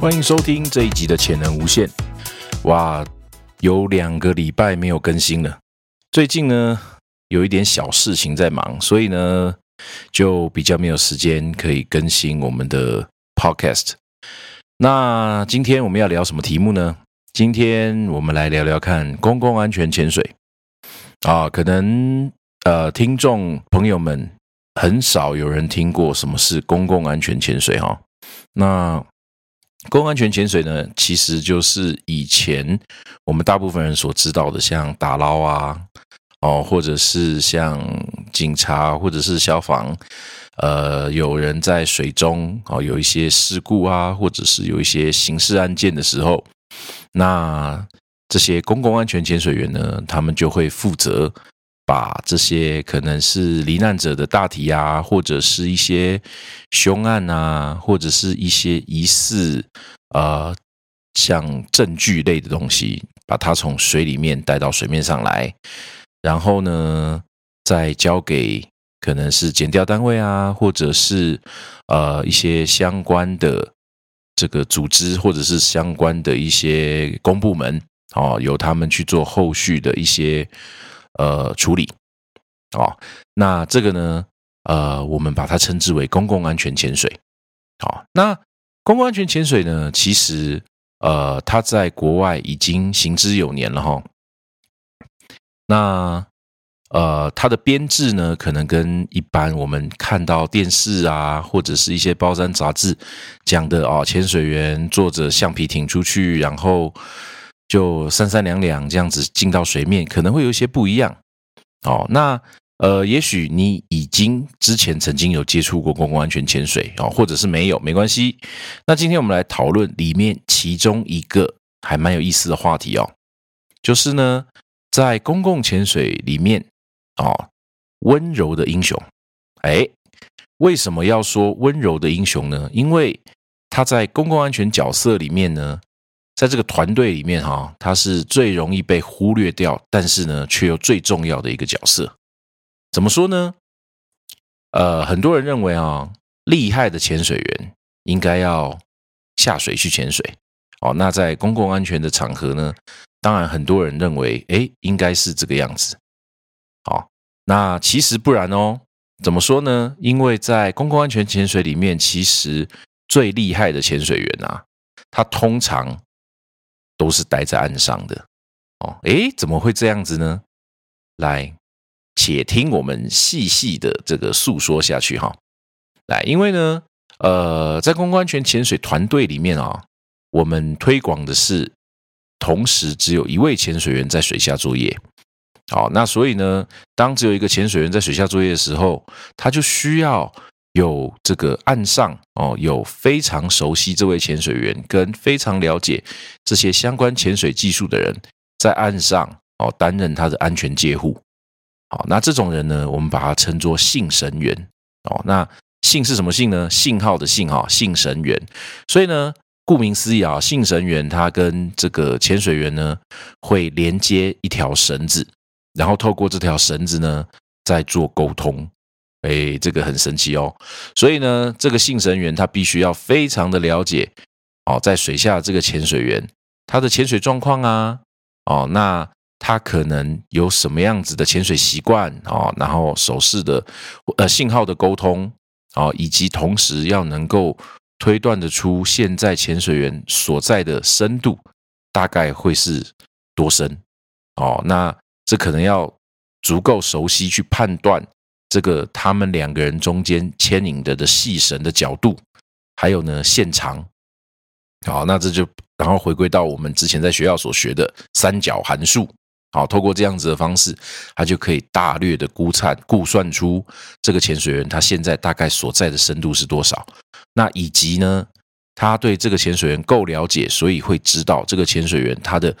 欢迎收听这一集的潜能无限。哇，有两个礼拜没有更新了。最近呢，有一点小事情在忙，所以呢，就比较没有时间可以更新我们的 Podcast。那今天我们要聊什么题目呢？今天我们来聊聊看公共安全潜水啊。可能呃，听众朋友们很少有人听过什么是公共安全潜水哈。那公共安全潜水呢，其实就是以前我们大部分人所知道的，像打捞啊，哦，或者是像警察或者是消防，呃，有人在水中哦有一些事故啊，或者是有一些刑事案件的时候，那这些公共安全潜水员呢，他们就会负责。把这些可能是罹难者的大体啊，或者是一些凶案啊，或者是一些疑似呃像证据类的东西，把它从水里面带到水面上来，然后呢，再交给可能是检调单位啊，或者是呃一些相关的这个组织，或者是相关的一些公部门哦，由他们去做后续的一些。呃，处理，哦，那这个呢，呃，我们把它称之为公共安全潜水，好，那公共安全潜水呢，其实，呃，它在国外已经行之有年了哈，那，呃，它的编制呢，可能跟一般我们看到电视啊，或者是一些包山杂志讲的哦，潜水员坐着橡皮艇出去，然后。就三三两两这样子进到水面，可能会有一些不一样哦。那呃，也许你已经之前曾经有接触过公共安全潜水哦，或者是没有，没关系。那今天我们来讨论里面其中一个还蛮有意思的话题哦，就是呢，在公共潜水里面哦，温柔的英雄。哎，为什么要说温柔的英雄呢？因为他在公共安全角色里面呢。在这个团队里面，哈，他是最容易被忽略掉，但是呢，却又最重要的一个角色。怎么说呢？呃，很多人认为啊，厉害的潜水员应该要下水去潜水。哦，那在公共安全的场合呢，当然很多人认为，哎，应该是这个样子。好，那其实不然哦。怎么说呢？因为在公共安全潜水里面，其实最厉害的潜水员啊，他通常。都是待在岸上的哦，诶，怎么会这样子呢？来，且听我们细细的这个诉说下去哈。来，因为呢，呃，在公共安全潜水团队里面啊，我们推广的是同时只有一位潜水员在水下作业。好，那所以呢，当只有一个潜水员在水下作业的时候，他就需要。有这个岸上哦，有非常熟悉这位潜水员跟非常了解这些相关潜水技术的人，在岸上哦担任他的安全接护。好，那这种人呢，我们把它称作信神员哦。那信是什么信呢？信号的信哈，信神员。所以呢，顾名思义啊，信神员他跟这个潜水员呢会连接一条绳子，然后透过这条绳子呢在做沟通。哎，这个很神奇哦，所以呢，这个信神员他必须要非常的了解哦，在水下这个潜水员他的潜水状况啊，哦，那他可能有什么样子的潜水习惯哦，然后手势的呃信号的沟通哦，以及同时要能够推断得出现在潜水员所在的深度大概会是多深哦，那这可能要足够熟悉去判断。这个他们两个人中间牵引的的细绳的角度，还有呢线长，好，那这就然后回归到我们之前在学校所学的三角函数好，透过这样子的方式，他就可以大略的估算估算出这个潜水员他现在大概所在的深度是多少。那以及呢，他对这个潜水员够了解，所以会知道这个潜水员他的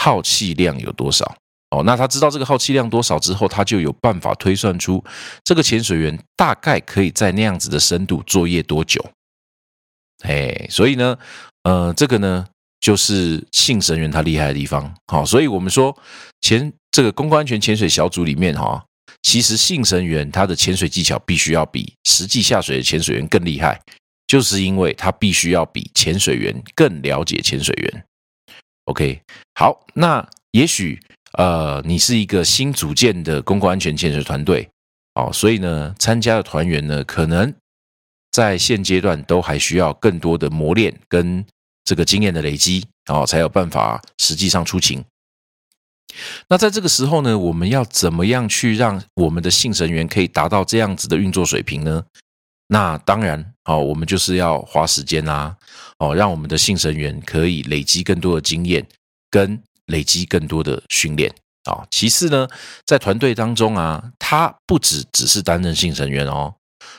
耗气量有多少。哦，那他知道这个耗气量多少之后，他就有办法推算出这个潜水员大概可以在那样子的深度作业多久。哎，所以呢，呃，这个呢。就是信神员他厉害的地方，好，所以我们说潜这个公共安全潜水小组里面哈，其实信神员他的潜水技巧必须要比实际下水的潜水员更厉害，就是因为他必须要比潜水员更了解潜水员。OK，好，那也许呃，你是一个新组建的公共安全建设团队，哦，所以呢，参加的团员呢，可能在现阶段都还需要更多的磨练跟。这个经验的累积哦，才有办法实际上出勤。那在这个时候呢，我们要怎么样去让我们的信神员可以达到这样子的运作水平呢？那当然哦，我们就是要花时间啦，哦，让我们的信神员可以累积更多的经验，跟累积更多的训练啊。其次呢，在团队当中啊，他不只只是担任信成员哦，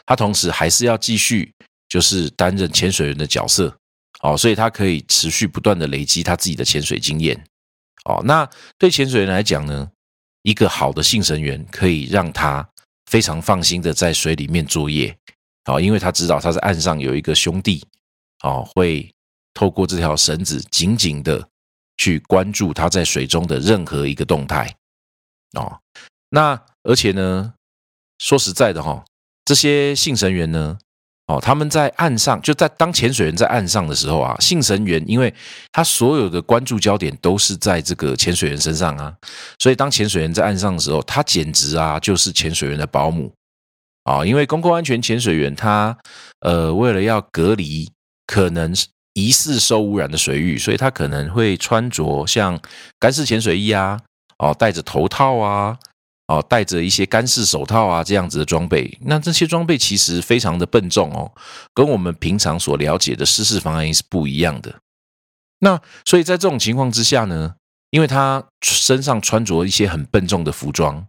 他同时还是要继续就是担任潜水员的角色。哦，所以他可以持续不断的累积他自己的潜水经验。哦，那对潜水员来讲呢，一个好的信成员可以让他非常放心的在水里面作业。哦，因为他知道他在岸上有一个兄弟，哦，会透过这条绳子紧紧的去关注他在水中的任何一个动态。哦，那而且呢，说实在的哈，这些信神员呢。哦，他们在岸上，就在当潜水员在岸上的时候啊，信神员，因为他所有的关注焦点都是在这个潜水员身上啊，所以当潜水员在岸上的时候，他简直啊就是潜水员的保姆啊。因为公共安全潜水员他呃为了要隔离可能疑似受污染的水域，所以他可能会穿着像干式潜水衣啊，哦，戴着头套啊。哦，戴着一些干式手套啊，这样子的装备，那这些装备其实非常的笨重哦，跟我们平常所了解的湿式防寒衣是不一样的。那所以在这种情况之下呢，因为他身上穿着一些很笨重的服装，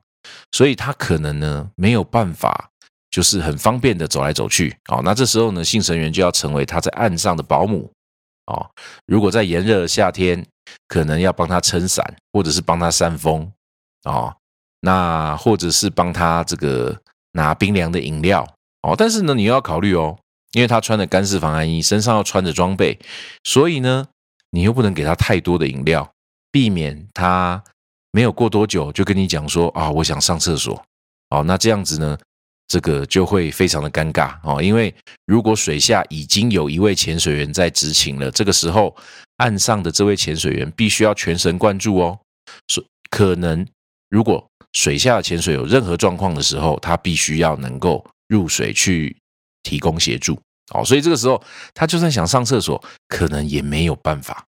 所以他可能呢没有办法，就是很方便的走来走去。哦，那这时候呢，信神员就要成为他在岸上的保姆。哦，如果在炎热的夏天，可能要帮他撑伞，或者是帮他扇风。哦。那或者是帮他这个拿冰凉的饮料哦，但是呢，你又要考虑哦，因为他穿的干式防寒衣，身上要穿着装备，所以呢，你又不能给他太多的饮料，避免他没有过多久就跟你讲说啊，我想上厕所哦，那这样子呢，这个就会非常的尴尬哦，因为如果水下已经有一位潜水员在执勤了，这个时候岸上的这位潜水员必须要全神贯注哦，所可能如果。水下潜水有任何状况的时候，他必须要能够入水去提供协助哦，所以这个时候他就算想上厕所，可能也没有办法。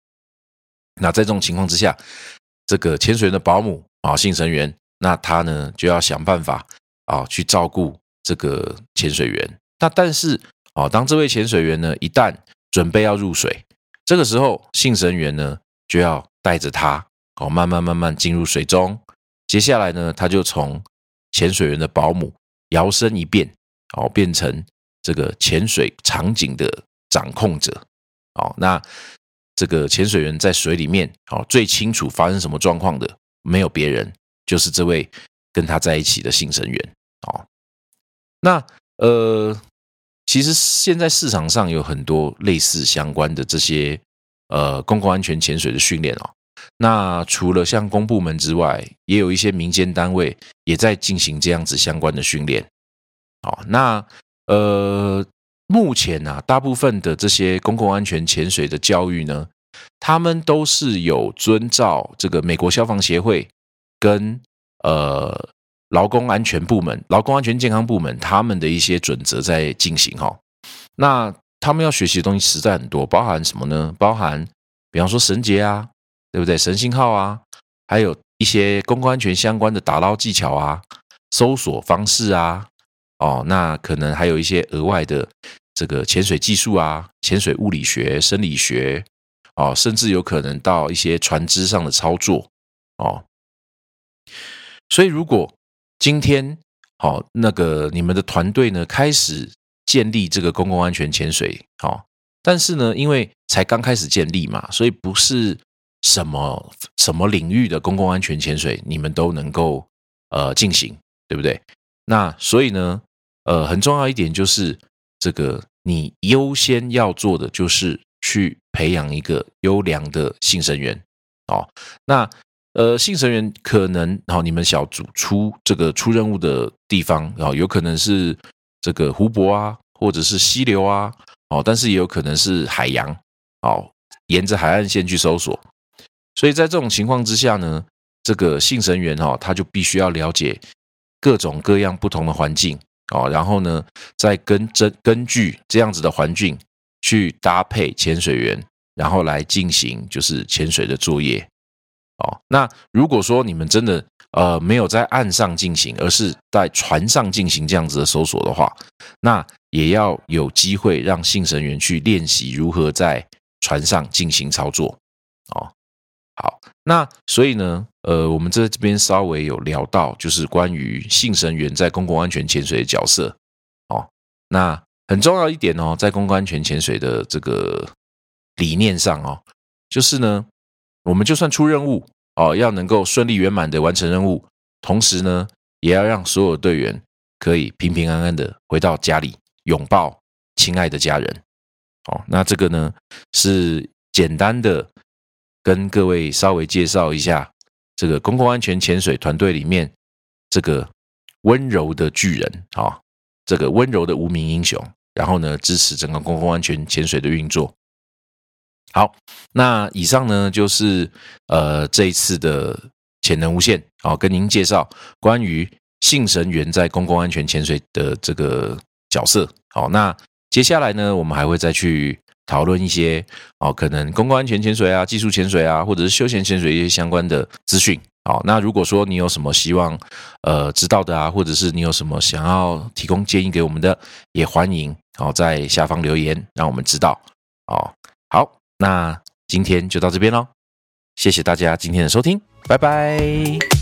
那在这种情况之下，这个潜水员的保姆啊，信神员，那他呢就要想办法啊去照顾这个潜水员。那但是啊，当这位潜水员呢一旦准备要入水，这个时候信神员呢就要带着他哦，慢慢慢慢进入水中。接下来呢，他就从潜水员的保姆摇身一变，哦，变成这个潜水场景的掌控者，哦，那这个潜水员在水里面，哦，最清楚发生什么状况的，没有别人，就是这位跟他在一起的信神员，哦，那呃，其实现在市场上有很多类似相关的这些呃公共安全潜水的训练哦。那除了像公部门之外，也有一些民间单位也在进行这样子相关的训练。好，那呃，目前呢，大部分的这些公共安全潜水的教育呢，他们都是有遵照这个美国消防协会跟呃劳工安全部门、劳工安全健康部门他们的一些准则在进行哈。那他们要学习的东西实在很多，包含什么呢？包含比方说绳结啊。对不对？神信号啊，还有一些公共安全相关的打捞技巧啊，搜索方式啊，哦，那可能还有一些额外的这个潜水技术啊，潜水物理学、生理学，哦，甚至有可能到一些船只上的操作，哦，所以如果今天好那个你们的团队呢开始建立这个公共安全潜水，好，但是呢，因为才刚开始建立嘛，所以不是什么什么领域的公共安全潜水你们都能够呃进行，对不对？那所以呢，呃，很重要一点就是这个你优先要做的就是去培养一个优良的性生员哦。那呃，信神员可能好，你们小组出这个出任务的地方啊，有可能是这个湖泊啊，或者是溪流啊，哦，但是也有可能是海洋，哦，沿着海岸线去搜索。所以在这种情况之下呢，这个信神员哦，他就必须要了解各种各样不同的环境哦，然后呢，再根根根据这样子的环境去搭配潜水员，然后来进行就是潜水的作业。哦，那如果说你们真的呃没有在岸上进行，而是在船上进行这样子的搜索的话，那也要有机会让信神员去练习如何在船上进行操作。哦，好，那所以呢，呃，我们在这边稍微有聊到，就是关于信神员在公共安全潜水的角色。哦，那很重要一点哦，在公共安全潜水的这个理念上哦，就是呢。我们就算出任务哦，要能够顺利圆满的完成任务，同时呢，也要让所有队员可以平平安安的回到家里，拥抱亲爱的家人。哦，那这个呢是简单的跟各位稍微介绍一下这个公共安全潜水团队里面这个温柔的巨人啊，这个温柔的无名英雄，然后呢支持整个公共安全潜水的运作。好，那以上呢就是呃这一次的潜能无限，好跟您介绍关于信神员在公共安全潜水的这个角色。好，那接下来呢，我们还会再去讨论一些哦，可能公共安全潜水啊、技术潜水啊，或者是休闲潜水一些相关的资讯。好，那如果说你有什么希望呃知道的啊，或者是你有什么想要提供建议给我们的，也欢迎好在下方留言，让我们知道。哦，好。那今天就到这边喽，谢谢大家今天的收听，拜拜。